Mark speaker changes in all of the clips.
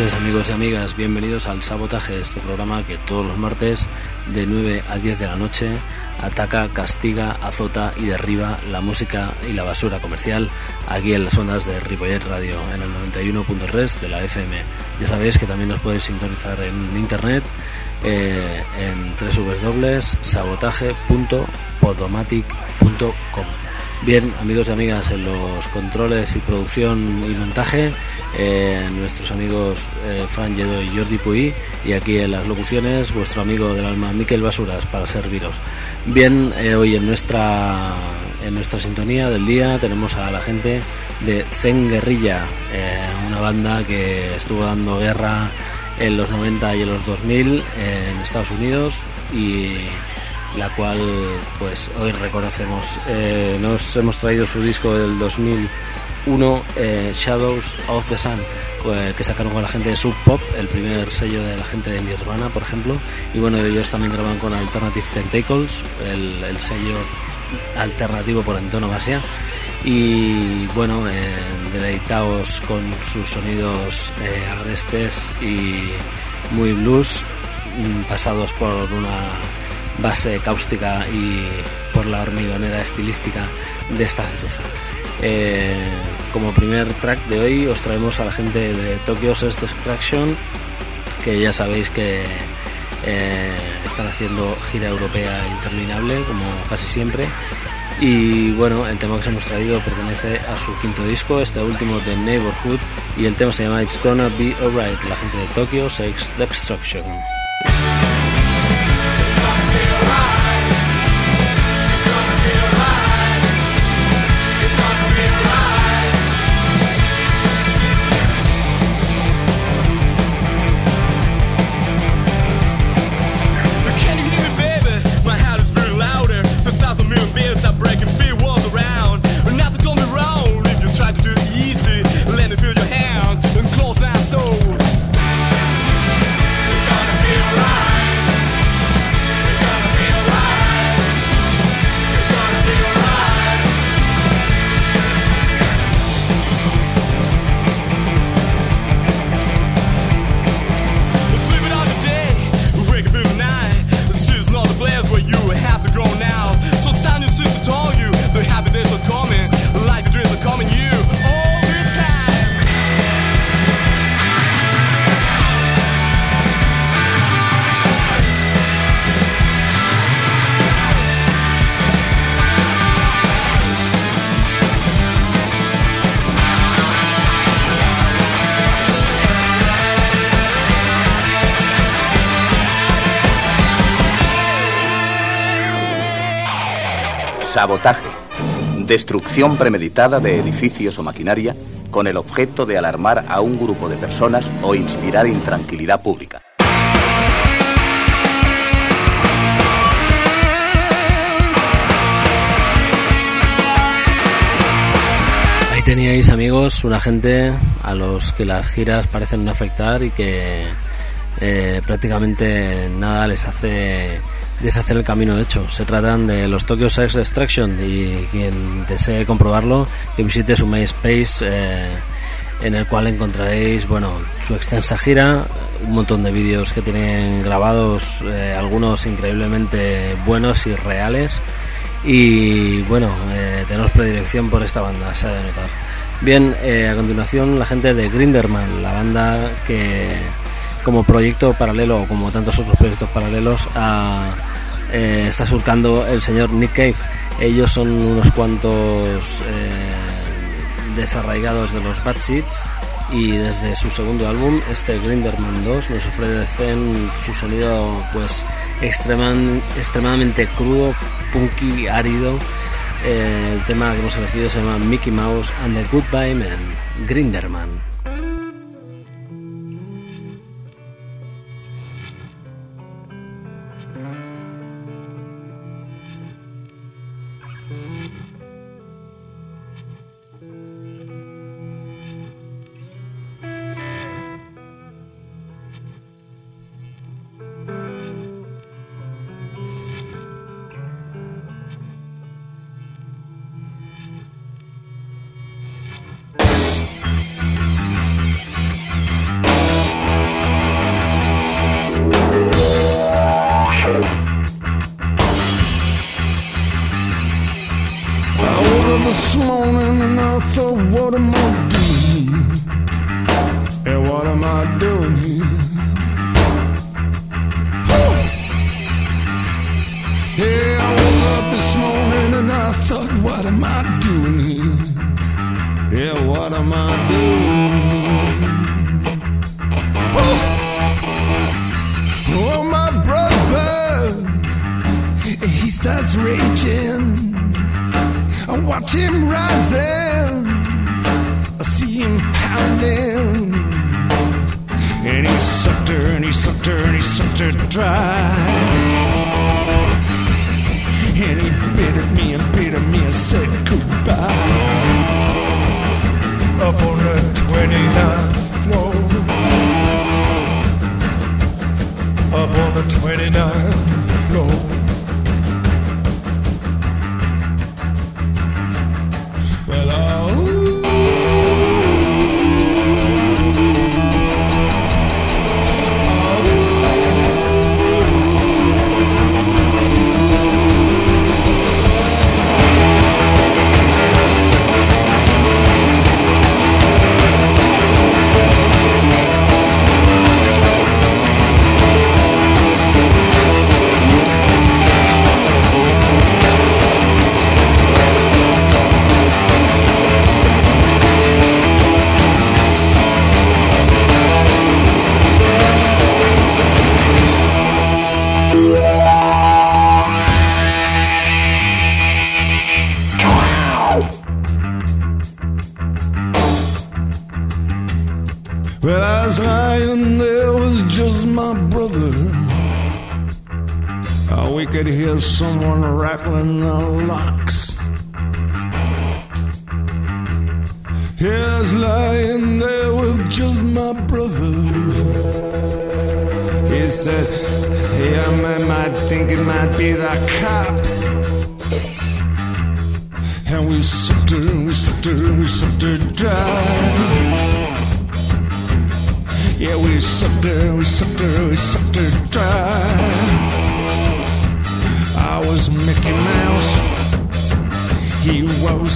Speaker 1: Noches amigos y amigas, bienvenidos al Sabotaje, este programa que todos los martes de 9 a 10 de la noche ataca, castiga, azota y derriba la música y la basura comercial aquí en las ondas de Ripollet Radio en el 91.3 de la FM. Ya sabéis que también nos podéis sintonizar en internet eh, en www.sabotaje.podomatic.com. Bien, amigos y amigas, en los controles y producción y montaje, eh, nuestros amigos eh, Fran Lledo y Jordi Puy, y aquí en las locuciones, vuestro amigo del alma, Miquel Basuras, para serviros. Bien, eh, hoy en nuestra, en nuestra sintonía del día tenemos a la gente de Zen Guerrilla, una banda que estuvo dando guerra en los 90 y en los 2000 en Estados Unidos y la cual pues hoy reconocemos. Eh, nos hemos traído su disco del 2001, eh, Shadows of the Sun, eh, que sacaron con la gente de Sub Pop, el primer sello de la gente de Nirvana, por ejemplo. Y bueno, ellos también graban con Alternative Tentacles, el, el sello alternativo por antonomasia. Y bueno, eh, deleitaos con sus sonidos eh, agrestes y muy blues, mm, pasados por una base cáustica y por la hormigonera estilística de esta gentuza. Eh, como primer track de hoy os traemos a la gente de Tokyo Sex Extraction, que ya sabéis que eh, están haciendo gira europea interminable, como casi siempre. Y bueno, el tema que os hemos traído pertenece a su quinto disco, este último de Neighborhood, y el tema se llama It's Gonna Be Alright, la gente de Tokyo Sex Destruction.
Speaker 2: Sabotaje. Destrucción premeditada de edificios o maquinaria con el objeto de alarmar a un grupo de personas o inspirar intranquilidad pública.
Speaker 1: Ahí teníais amigos, una gente a los que las giras parecen no afectar y que eh, prácticamente nada les hace deshacer el camino hecho. Se tratan de los Tokyo Sex Extraction y quien desee comprobarlo, que visite su MySpace eh, en el cual encontraréis bueno su extensa gira, un montón de vídeos que tienen grabados, eh, algunos increíblemente buenos y reales. Y bueno, eh, tenemos predilección por esta banda, se ha de notar. Bien, eh, a continuación la gente de Grinderman, la banda que como proyecto paralelo o como tantos otros proyectos paralelos eh, está surcando el señor Nick Cave. Ellos son unos cuantos eh, desarraigados de los Bad Seeds y desde su segundo álbum, este Grinderman 2, nos ofrecen su sonido pues extreman- extremadamente crudo, punky, árido. Eh, el tema que hemos elegido se llama Mickey Mouse and the Goodbye Man, Grinderman.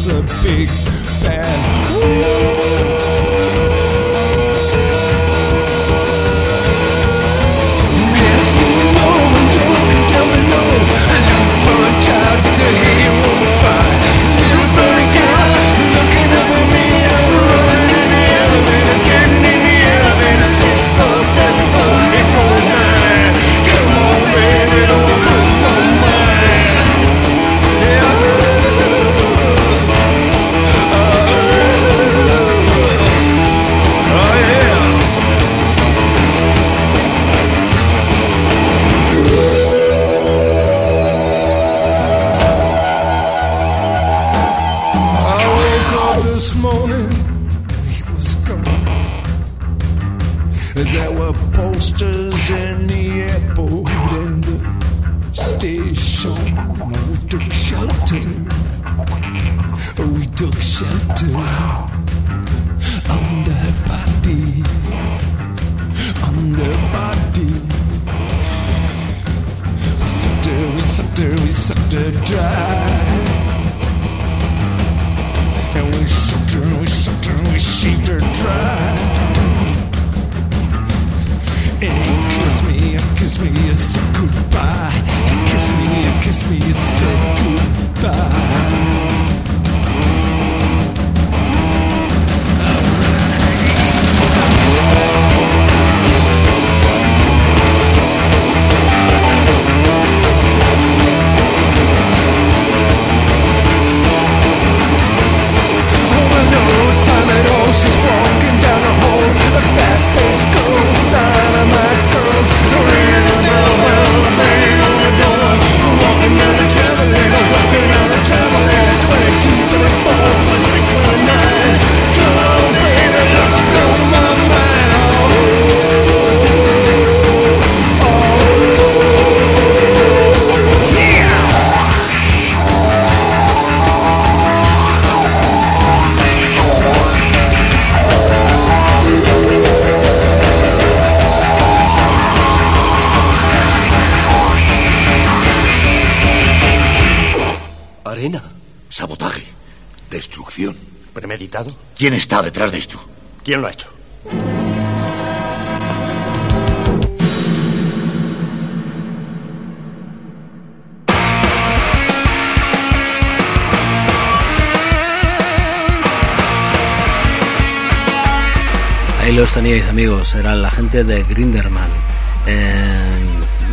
Speaker 3: Was the big bad.
Speaker 4: ¿Quién está detrás de esto?
Speaker 5: ¿Quién lo ha hecho?
Speaker 1: Ahí los teníais amigos, era la gente de Grinderman. Eh,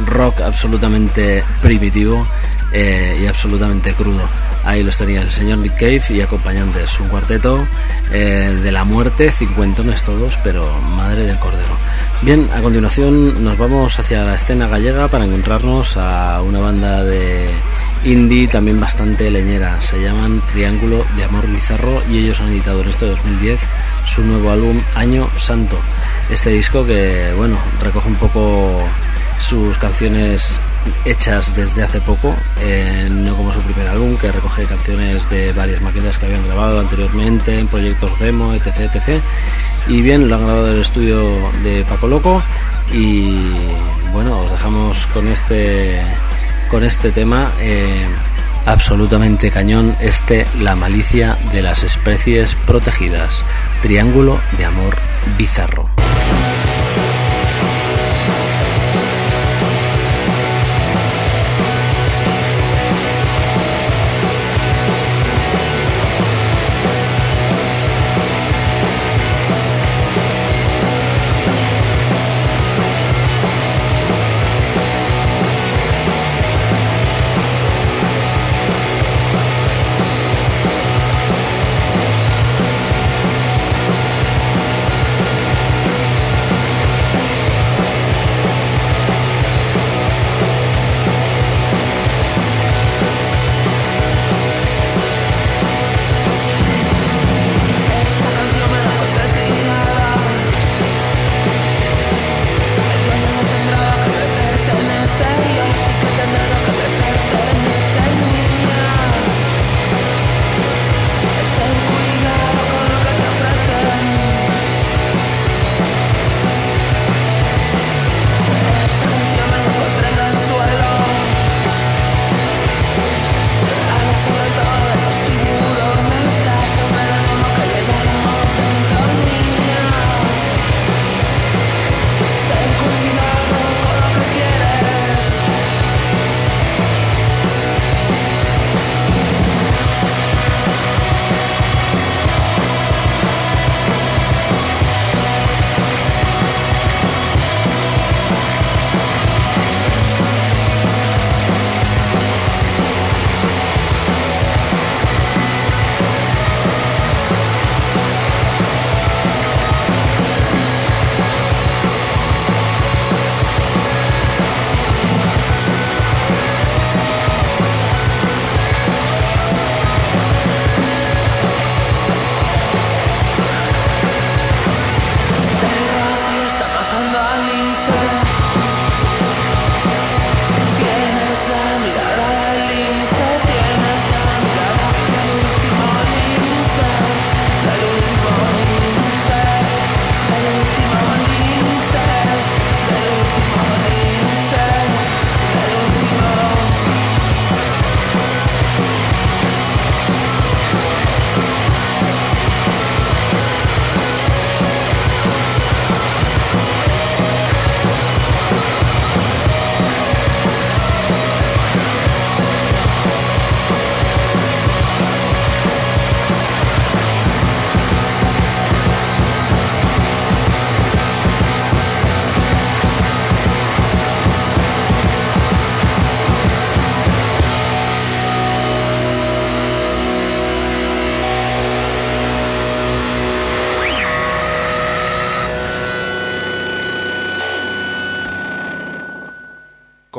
Speaker 1: rock absolutamente primitivo eh, y absolutamente crudo. Ahí los tenía el señor Nick Cave y acompañantes, un cuarteto eh, de la muerte, cincuentones todos, pero madre del cordero. Bien, a continuación nos vamos hacia la escena gallega para encontrarnos a una banda de indie también bastante leñera. Se llaman Triángulo de Amor Bizarro y ellos han editado en este 2010 su nuevo álbum Año Santo. Este disco que, bueno, recoge un poco sus canciones hechas desde hace poco, eh, no como su primer álbum, que recoge canciones de varias maquetas que habían grabado anteriormente en proyectos demo, etc. etc. Y bien, lo han grabado en el estudio de Paco Loco y bueno, os dejamos con este con este tema eh, absolutamente cañón, este La malicia de las especies protegidas, Triángulo de Amor Bizarro.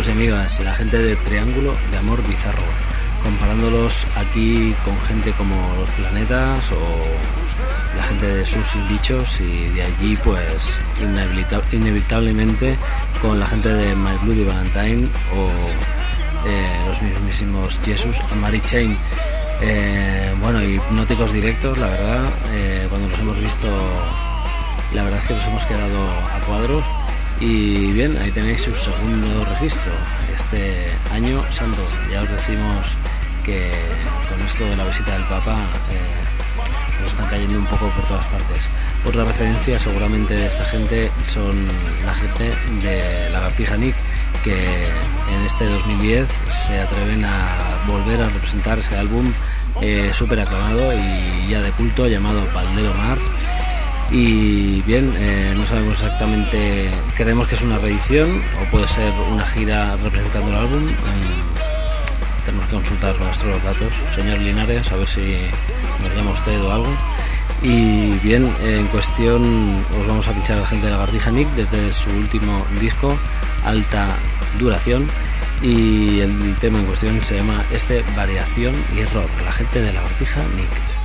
Speaker 1: Amigas, la gente de Triángulo de Amor Bizarro, comparándolos aquí con gente como Los Planetas o la gente de Sus Bichos y de allí pues inevita- inevitablemente con la gente de My Bloody Valentine o eh, los mismísimos Jesus and Mary Chain. Eh, bueno, hipnóticos directos, la verdad, eh, cuando los hemos visto, la verdad es que nos hemos quedado a cuadros. Y bien, ahí tenéis su segundo registro, este año santo. Ya os decimos que con esto de la visita del Papa eh, nos están cayendo un poco por todas partes. Otra referencia seguramente de esta gente son la gente de Lagartija Nick, que en este 2010 se atreven a volver a representar ese álbum eh, súper aclamado y ya de culto llamado Valdero Mar. Y bien, eh, no sabemos exactamente, creemos que es una reedición o puede ser una gira representando el álbum. Mm, tenemos que consultar con nuestros datos. Señor Linares, a ver si nos llama usted o algo. Y bien, en cuestión os vamos a pinchar a la gente de Lagartija Nick desde su último disco, Alta Duración. Y el tema en cuestión se llama este Variación y Error, la gente de Lagartija Nick.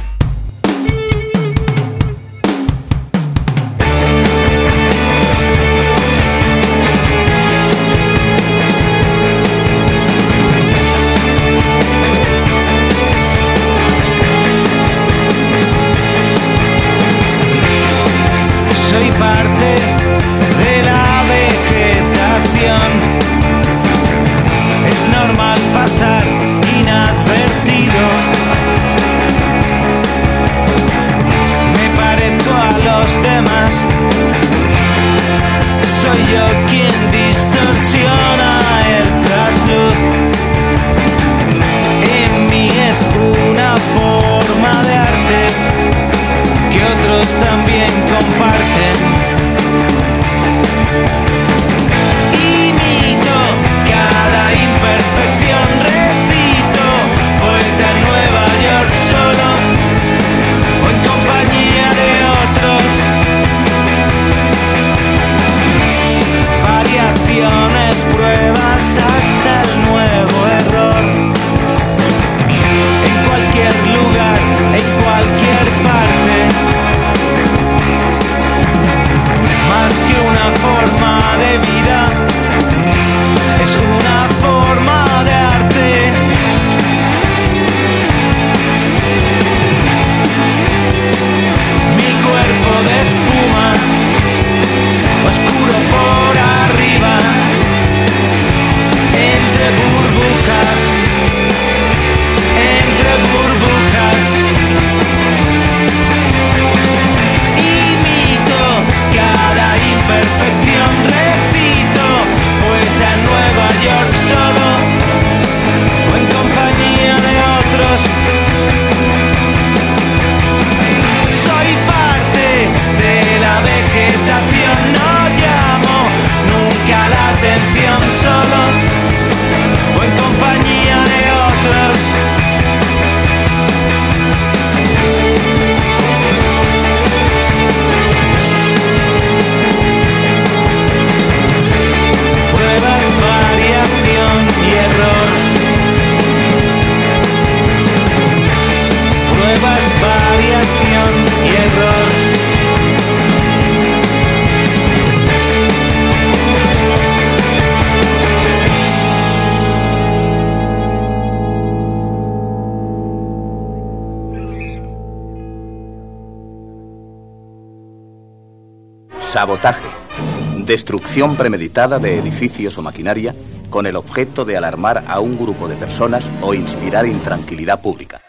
Speaker 2: Destrucción premeditada de edificios o maquinaria con el objeto de alarmar a un grupo de personas o inspirar intranquilidad pública.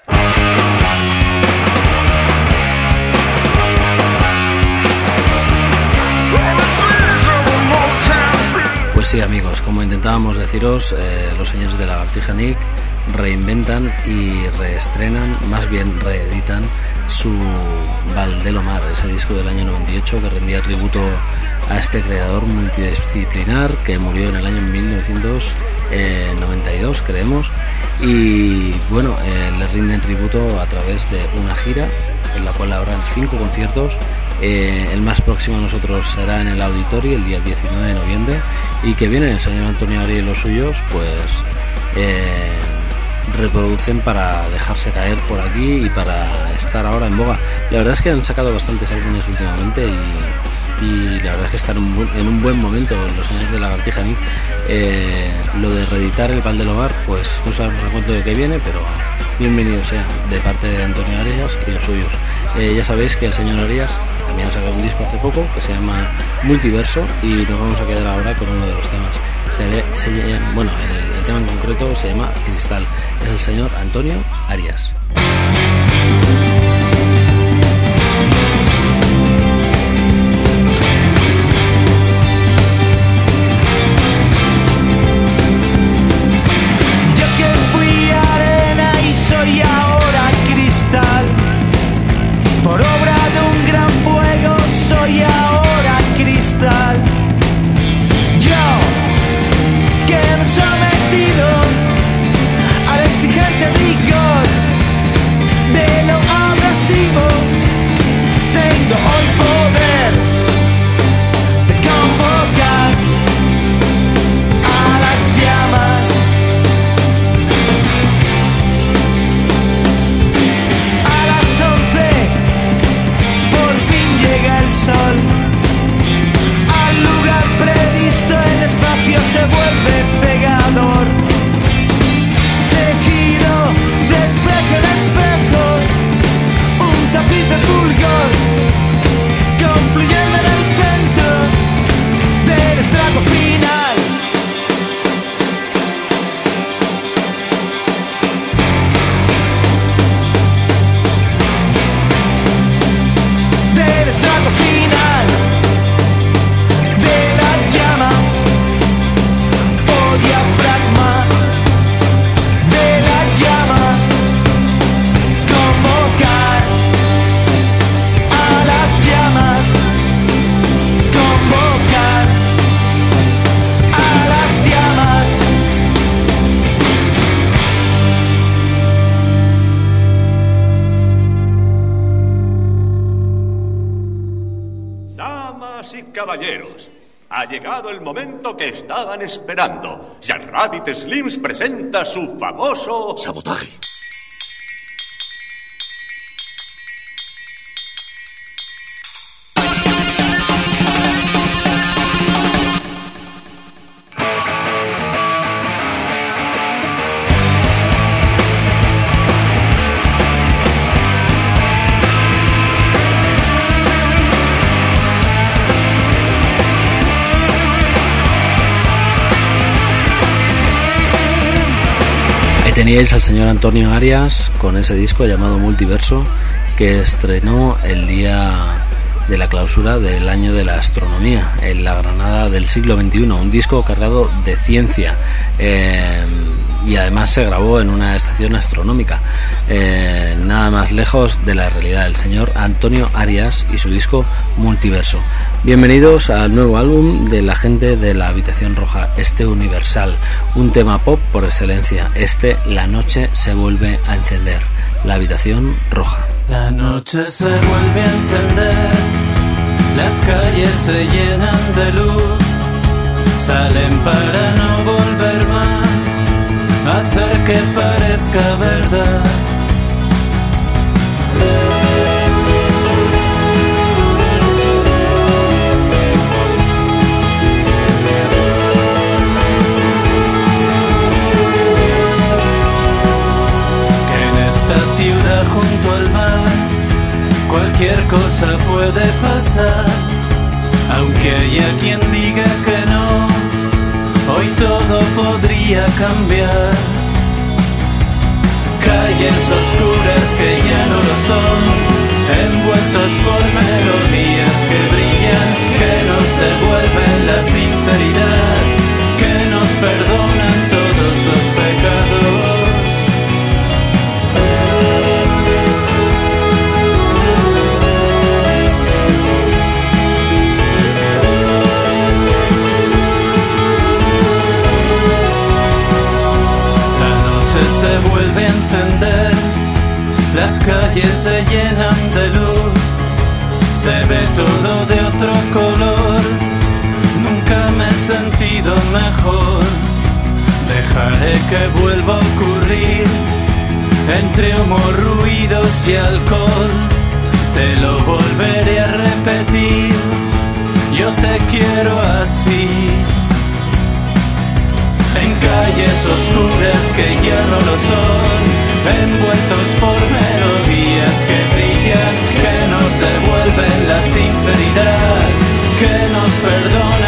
Speaker 1: Pues sí, amigos, como intentábamos deciros, eh, los señores de la Lagartija Nick reinventan y reestrenan, más bien reeditan su Valdelomar, ese disco del año 98 que rendía tributo a este creador multidisciplinar que murió en el año 1992, creemos. Y bueno, eh, le rinden tributo a través de una gira en la cual habrán cinco conciertos Eh, el más próximo a nosotros será en el auditorio el día 19 de noviembre y que viene el señor Antonio Ari y los suyos, pues eh, reproducen para dejarse caer por aquí y para estar ahora en boga. La verdad es que han sacado bastantes álbumes últimamente y, y la verdad es que están en un, buen- en un buen momento los años de la Lagartija Nick. Eh, lo de reeditar el Val del Hogar, pues no sabemos a cuánto de qué viene, pero bienvenido sea de parte de Antonio Arias y los suyos. Eh, ya sabéis que el señor Arias también ha sacado un disco hace poco que se llama Multiverso y nos vamos a quedar ahora con uno de los temas. Se ve, bueno, el tema en concreto se llama Cristal. Es el señor Antonio Arias.
Speaker 5: Esperando. Jack Rabbit Slims presenta su famoso sabotaje.
Speaker 1: Teníais al señor Antonio Arias con ese disco llamado Multiverso que estrenó el día de la clausura del año de la astronomía en la Granada del siglo XXI, un disco cargado de ciencia. Eh, y además se grabó en una estación astronómica, eh, nada más lejos de la realidad, el señor Antonio Arias y su disco Multiverso. Bienvenidos al nuevo álbum de la gente de la Habitación Roja, este Universal, un tema pop por excelencia, este La noche se vuelve a encender, la Habitación Roja.
Speaker 4: La noche se vuelve a encender, las calles se llenan de luz, salen para no volver hacer que parezca verdad. En esta ciudad junto al mar cualquier cosa puede pasar, aunque haya quien diga que hoy todo podría cambiar. Calles oscuras que ya no lo son, envueltos por Dejaré que vuelva a ocurrir entre humo, ruidos y alcohol. Te lo volveré a repetir. Yo te quiero así. En calles oscuras que ya no lo son, envueltos por melodías que brillan, que nos devuelven la sinceridad, que nos perdonan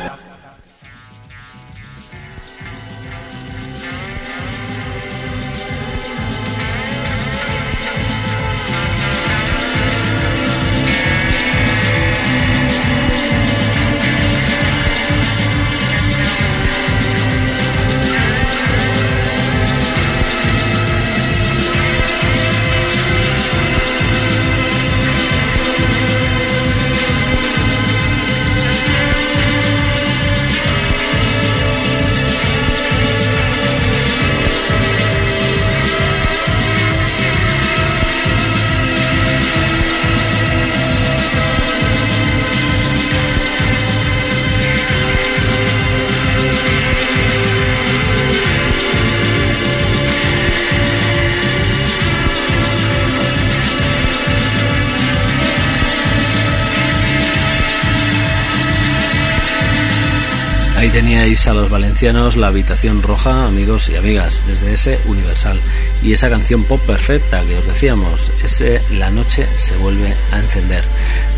Speaker 1: A los valencianos La Habitación Roja, amigos y amigas, desde ese Universal. Y esa canción pop perfecta que os decíamos, ese La Noche se vuelve a encender.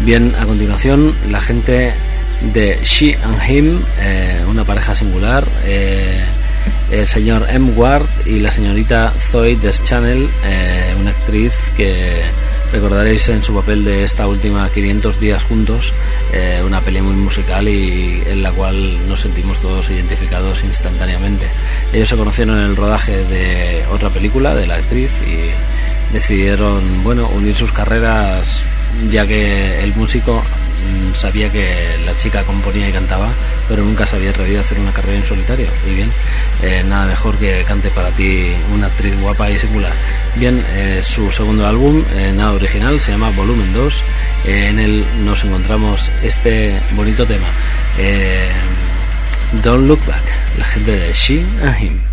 Speaker 1: Bien, a continuación, la gente de She and Him, eh, una pareja singular. eh, el señor M. Ward y la señorita Zoe Deschanel, eh, una actriz que recordaréis en su papel de esta última 500 días juntos, eh, una peli muy musical y en la cual nos sentimos todos identificados instantáneamente. Ellos se conocieron en el rodaje de otra película de la actriz y decidieron, bueno, unir sus carreras ya que el músico sabía que la chica componía y cantaba, pero nunca se había atrevido a hacer una carrera en solitario. Y bien, eh, nada mejor que cante para ti una actriz guapa y singular. Bien, eh, su segundo álbum, eh, nada original, se llama Volumen 2. Eh, en él nos encontramos este bonito tema. eh, Don't Look Back, la gente de She and Him.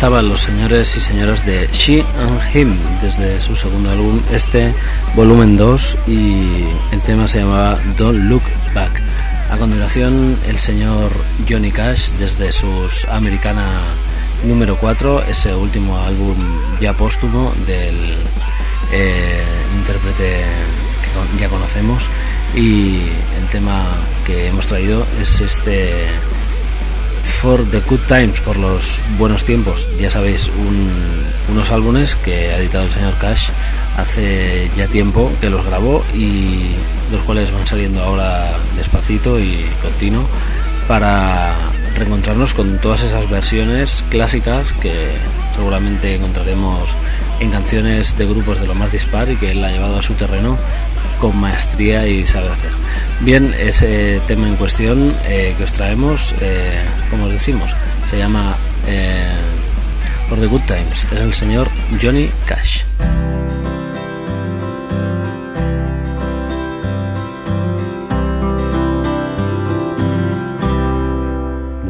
Speaker 1: Estaban los señores y señoras de She and Him desde su segundo álbum, este volumen 2, y el tema se llamaba Don't Look Back. A continuación, el señor Johnny Cash desde sus Americana número 4, ese último álbum ya póstumo del eh, intérprete que ya conocemos, y el tema que hemos traído es este For the Good Times, por los buenos tiempos. Ya sabéis, un- unos álbumes que ha editado el señor Cash hace ya tiempo que los grabó y los cuales van saliendo ahora despacito y continuo para reencontrarnos con todas esas versiones clásicas que seguramente encontraremos en canciones de grupos de lo más dispar y que él ha llevado a su terreno con maestría y saber hacer. Bien, ese tema en cuestión eh, que os traemos, eh, como os decimos, se llama eh, the Good Times. Es el señor Johnny Cash.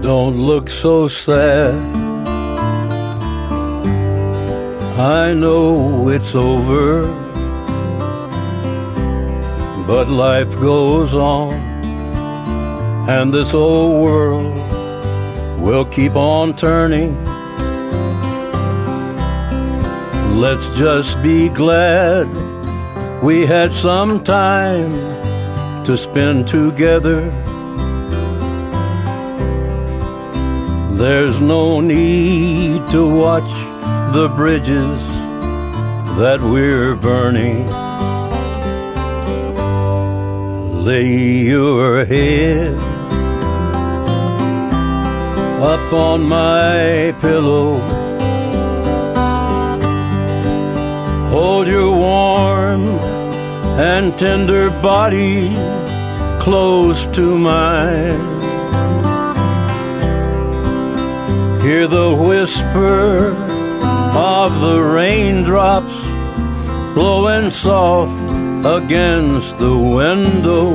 Speaker 6: Don't look so sad. I know it's over, but life goes on, and this old world will keep on turning. Let's just be glad we had some time to spend together. There's no need to watch the bridges that we're burning. Lay your head up on my pillow. Hold your warm and tender body close to mine. Hear the whisper of the raindrops blowing soft against the window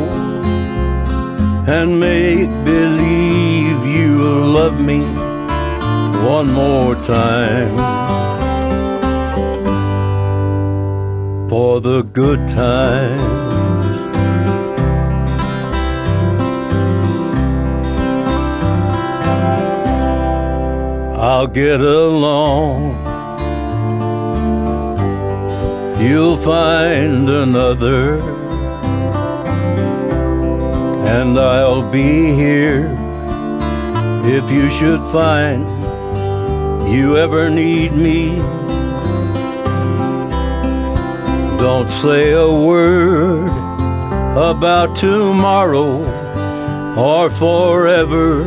Speaker 6: and make believe you'll love me one more time for the good times. I'll get along. You'll find another, and I'll be here if you should find you ever need me. Don't say a word about tomorrow or forever.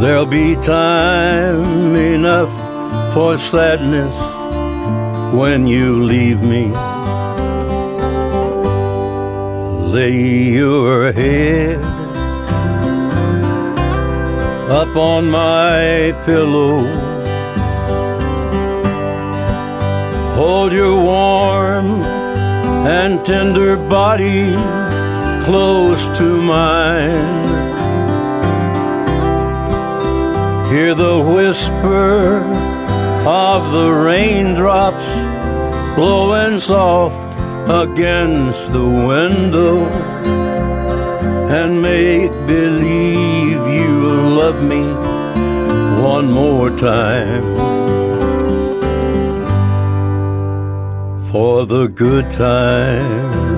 Speaker 6: There'll be time enough for sadness when you leave me. Lay your head up on my pillow. Hold your warm and tender body close to mine. Hear the whisper of the raindrops blowing soft against the window and make believe you'll love me one more time for the good times.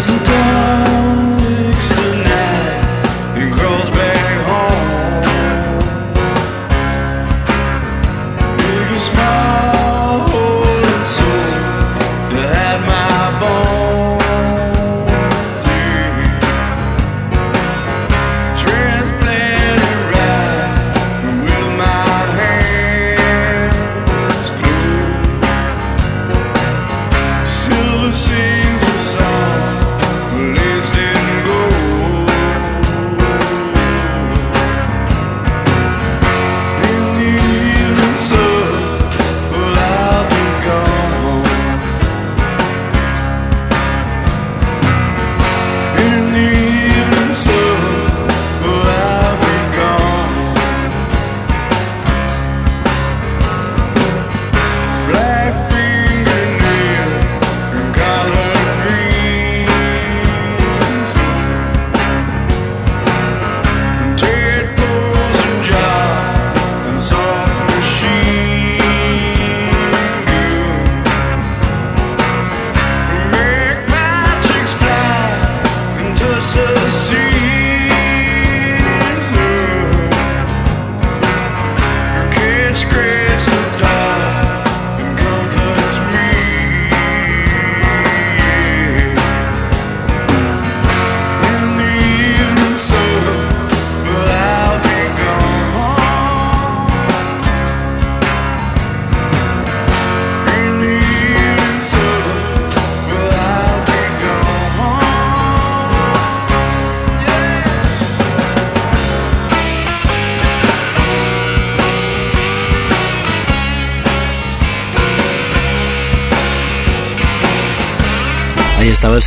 Speaker 3: There's a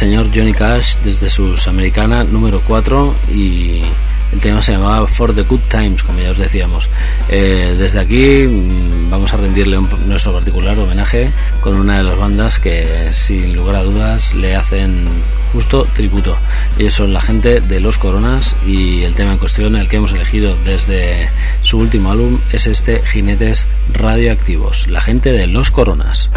Speaker 1: señor Johnny Cash desde sus Americana número 4 y el tema se llamaba For the Good Times, como ya os decíamos. Eh, desde aquí mm, vamos a rendirle un- nuestro particular homenaje con una de las bandas que sin lugar a dudas le hacen justo tributo. Ellos son la gente de Los Coronas y el tema en cuestión, el que hemos elegido desde su último álbum, es este Jinetes Radioactivos, la gente de Los Coronas.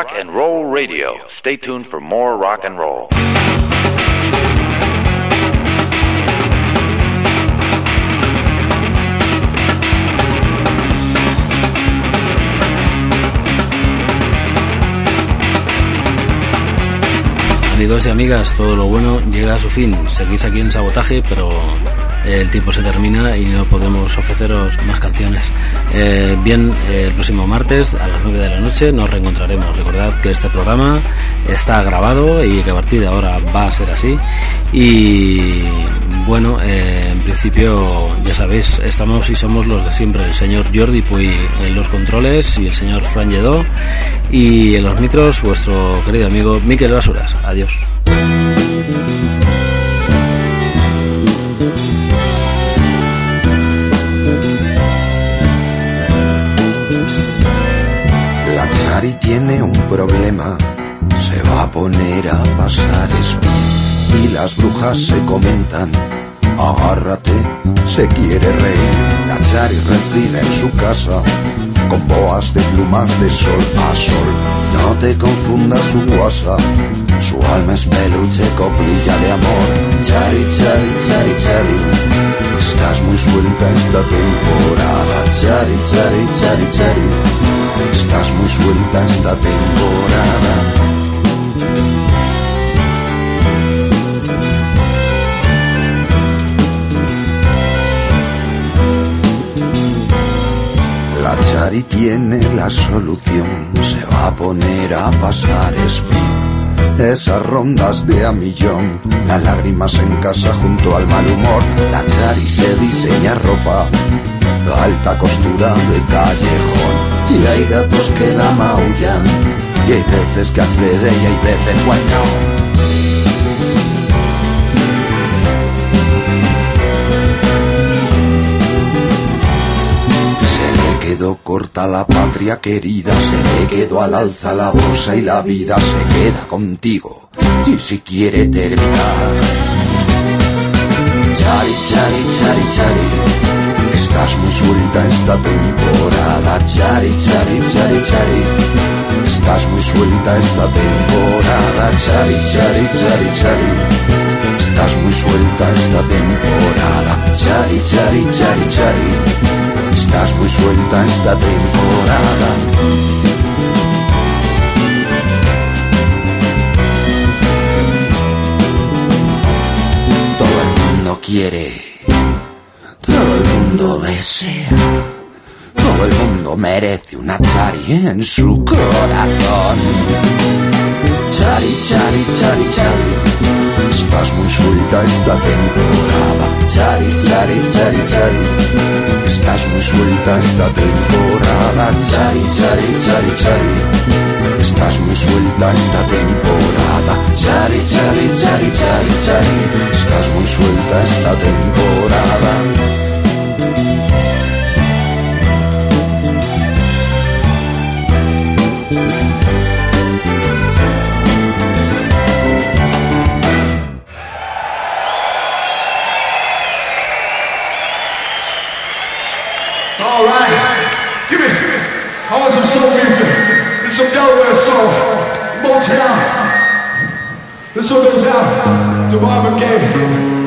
Speaker 7: Rock and Roll Radio. Stay tuned for more rock and roll.
Speaker 1: Amigos y amigas, todo lo bueno llega a su fin. Seguís aquí en sabotaje, pero el tiempo se termina y no podemos ofreceros más canciones. Eh, bien, eh, el próximo martes a las 9 de la noche nos reencontraremos. Recordad que este programa está grabado y que a partir de ahora va a ser así. Y bueno, eh, en principio ya sabéis, estamos y somos los de siempre. El señor Jordi Puy en los controles y el señor Fran Lledó. Y en los micros, vuestro querido amigo Miquel Basuras. Adiós.
Speaker 8: Tiene un problema, se va a poner a pasar speed y las brujas se comentan. Agárrate, se quiere reír. Chari recibe en su casa con boas de plumas de sol a sol. No te confundas su guasa, su alma es peluche, coplilla de amor. Chari, chari, chari, chari. Estás muy suelta esta temporada. Chari, chari, chari, chari. Estás muy suelta esta temporada. La Chari tiene la solución, se va a poner a pasar speed. Esas rondas de a millón, las lágrimas en casa junto al mal humor. La Chari se diseña ropa, alta costura de callejón. Y hay gatos que la maullan, y hay veces que accede y hay veces bueno. Corta la patria querida, se le quedó al alza la bolsa y la vida se queda contigo. Y si quiere te gritar. Chari, chari, chari, chari. Estás muy suelta esta temporada. Chari, chari, chari, chari. Estás muy suelta esta temporada. Chari, chari, chari, chari. Estás muy suelta esta temporada. Chari, chari, chari, chari. Estás muy suelta esta temporada. Todo el mundo quiere. Todo el mundo desea. Todo el mundo merece una chari en su corazón. Chari, chari, chari, chari. Estás muy suelta esta temporada. Chari, chari, chari, chari. Estás muy suelta esta temporada. Chari, chari, chari, chari. Estás muy suelta esta temporada. Chari, chari, chari, chari, chari. Estás muy suelta esta temporada.
Speaker 9: This one goes out to Marvin Gaye.